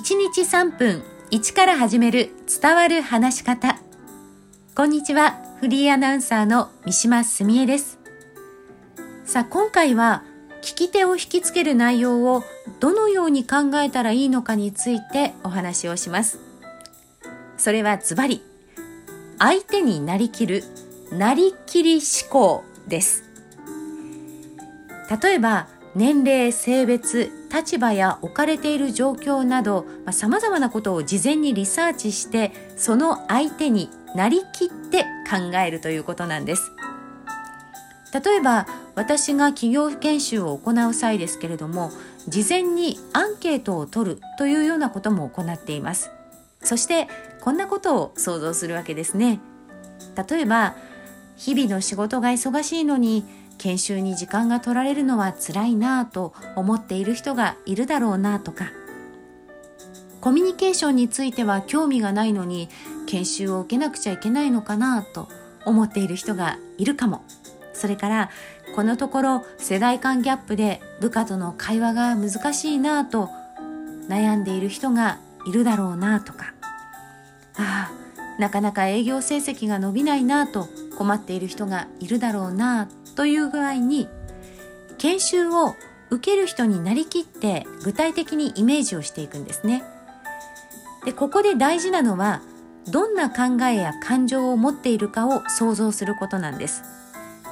1日3分1から始める伝わる話し方。こんにちはフリーアナウンサーの三島澄江です。さあ今回は聞き手を引きつける内容をどのように考えたらいいのかについてお話をします。それはズバリ相手になりきるなりきり思考です。例えば年齢性別立場や置かれている状況などさまざ、まなことを事前にリサーチしてその相手になりきって考えるということなんです。例えば私が企業研修を行う際ですけれども事前にアンケートを取るというようなことも行っています。そしてこんなことを想像するわけですね。例えば日々の仕事が忙しいのに研修に時間が取られるのは辛いなぁと思っている人がいるだろうなぁとか。コミュニケーションについては興味がないのに研修を受けなくちゃいけないのかなぁと思っている人がいるかも。それからこのところ世代間ギャップで部下との会話が難しいなぁと悩んでいる人がいるだろうなぁとか。ああなかなか営業成績が伸びないなと困っている人がいるだろうなという具合に研修を受ける人になりきって具体的にイメージをしていくんですね。でここで大事なのはどんな考えや感情を持っているかを想像することなんです。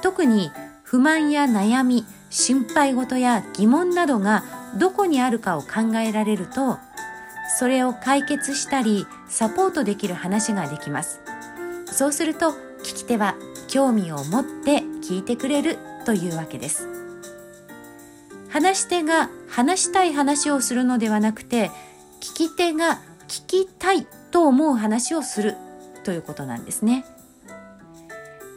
特に不満や悩み心配事や疑問などがどこにあるかを考えられるとそれを解決したりサポートできる話ができます。そうすると聞き手は興味を持って聞いてくれるというわけです。話し手が話したい話をするのではなくて聞き手が聞きたいと思う話をするということなんですね。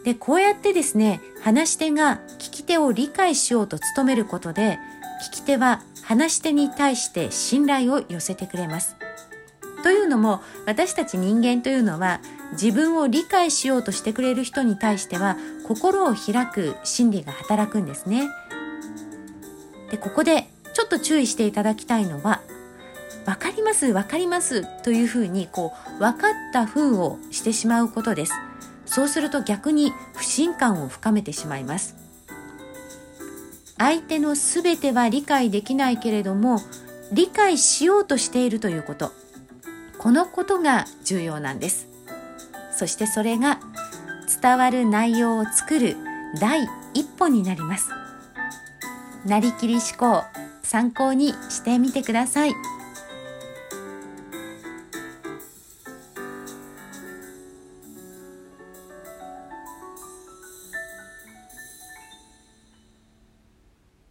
でこうやってですね話し手が聞き手を理解しようと努めることで聞き手は話し手に対して信頼を寄せてくれますというのも私たち人間というのは自分を理解しようとしてくれる人に対しては心を開く心理が働くんですね。でここでちょっと注意していただきたいのは分かります分かりますというふうにこう分かった風をしてしまうことです。そうすると逆に不信感を深めてしまいます。相手の全ては理解できないけれども理解しようとしているということ。このことが重要なんです。そしてそれが伝わる内容を作る第一歩になります。なりきり思考参考にしてみてください。